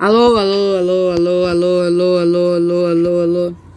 Alô, alô, alô, alô, alô, alô, alô, alô, alô, alô.